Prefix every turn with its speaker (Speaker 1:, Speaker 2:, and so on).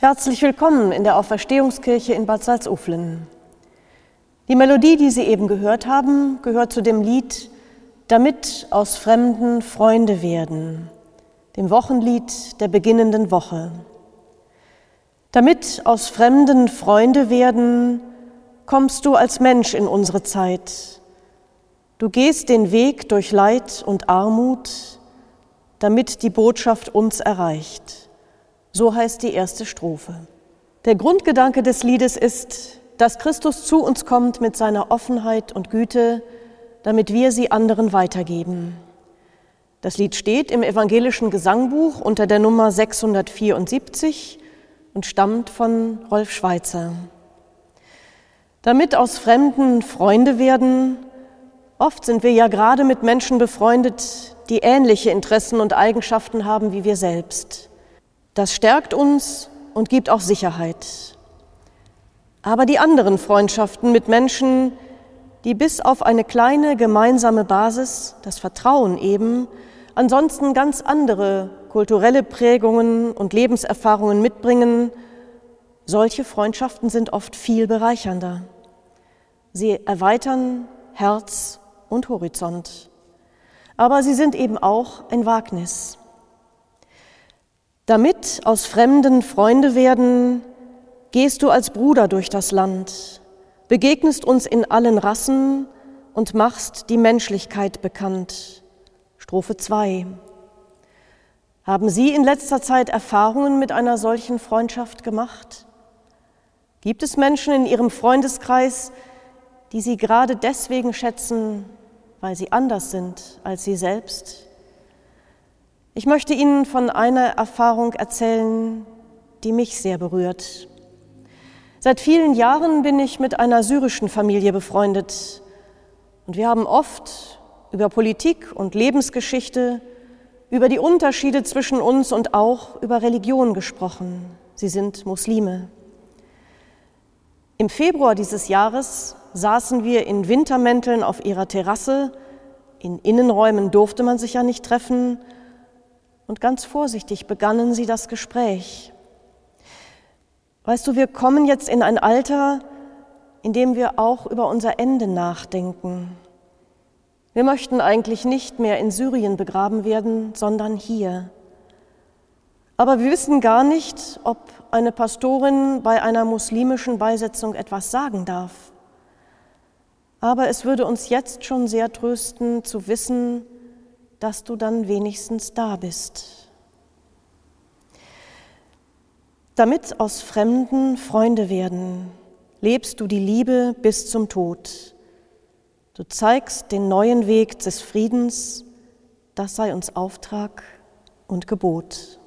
Speaker 1: Herzlich willkommen in der Auferstehungskirche in Bad Salzuflen. Die Melodie, die Sie eben gehört haben, gehört zu dem Lied Damit aus Fremden Freunde werden, dem Wochenlied der beginnenden Woche. Damit aus Fremden Freunde werden, kommst du als Mensch in unsere Zeit. Du gehst den Weg durch Leid und Armut, damit die Botschaft uns erreicht. So heißt die erste Strophe. Der Grundgedanke des Liedes ist, dass Christus zu uns kommt mit seiner Offenheit und Güte, damit wir sie anderen weitergeben. Das Lied steht im evangelischen Gesangbuch unter der Nummer 674 und stammt von Rolf Schweitzer. Damit aus Fremden Freunde werden, oft sind wir ja gerade mit Menschen befreundet, die ähnliche Interessen und Eigenschaften haben wie wir selbst. Das stärkt uns und gibt auch Sicherheit. Aber die anderen Freundschaften mit Menschen, die bis auf eine kleine gemeinsame Basis, das Vertrauen eben, ansonsten ganz andere kulturelle Prägungen und Lebenserfahrungen mitbringen, solche Freundschaften sind oft viel bereichernder. Sie erweitern Herz und Horizont. Aber sie sind eben auch ein Wagnis. Damit aus Fremden Freunde werden, gehst du als Bruder durch das Land, begegnest uns in allen Rassen und machst die Menschlichkeit bekannt. Strophe 2. Haben Sie in letzter Zeit Erfahrungen mit einer solchen Freundschaft gemacht? Gibt es Menschen in Ihrem Freundeskreis, die Sie gerade deswegen schätzen, weil sie anders sind als Sie selbst? Ich möchte Ihnen von einer Erfahrung erzählen, die mich sehr berührt. Seit vielen Jahren bin ich mit einer syrischen Familie befreundet und wir haben oft über Politik und Lebensgeschichte, über die Unterschiede zwischen uns und auch über Religion gesprochen. Sie sind Muslime. Im Februar dieses Jahres saßen wir in Wintermänteln auf ihrer Terrasse. In Innenräumen durfte man sich ja nicht treffen und ganz vorsichtig begannen sie das Gespräch. Weißt du, wir kommen jetzt in ein Alter, in dem wir auch über unser Ende nachdenken. Wir möchten eigentlich nicht mehr in Syrien begraben werden, sondern hier. Aber wir wissen gar nicht, ob eine Pastorin bei einer muslimischen Beisetzung etwas sagen darf. Aber es würde uns jetzt schon sehr trösten zu wissen, dass du dann wenigstens da bist. Damit aus Fremden Freunde werden, lebst du die Liebe bis zum Tod. Du zeigst den neuen Weg des Friedens, das sei uns Auftrag und Gebot.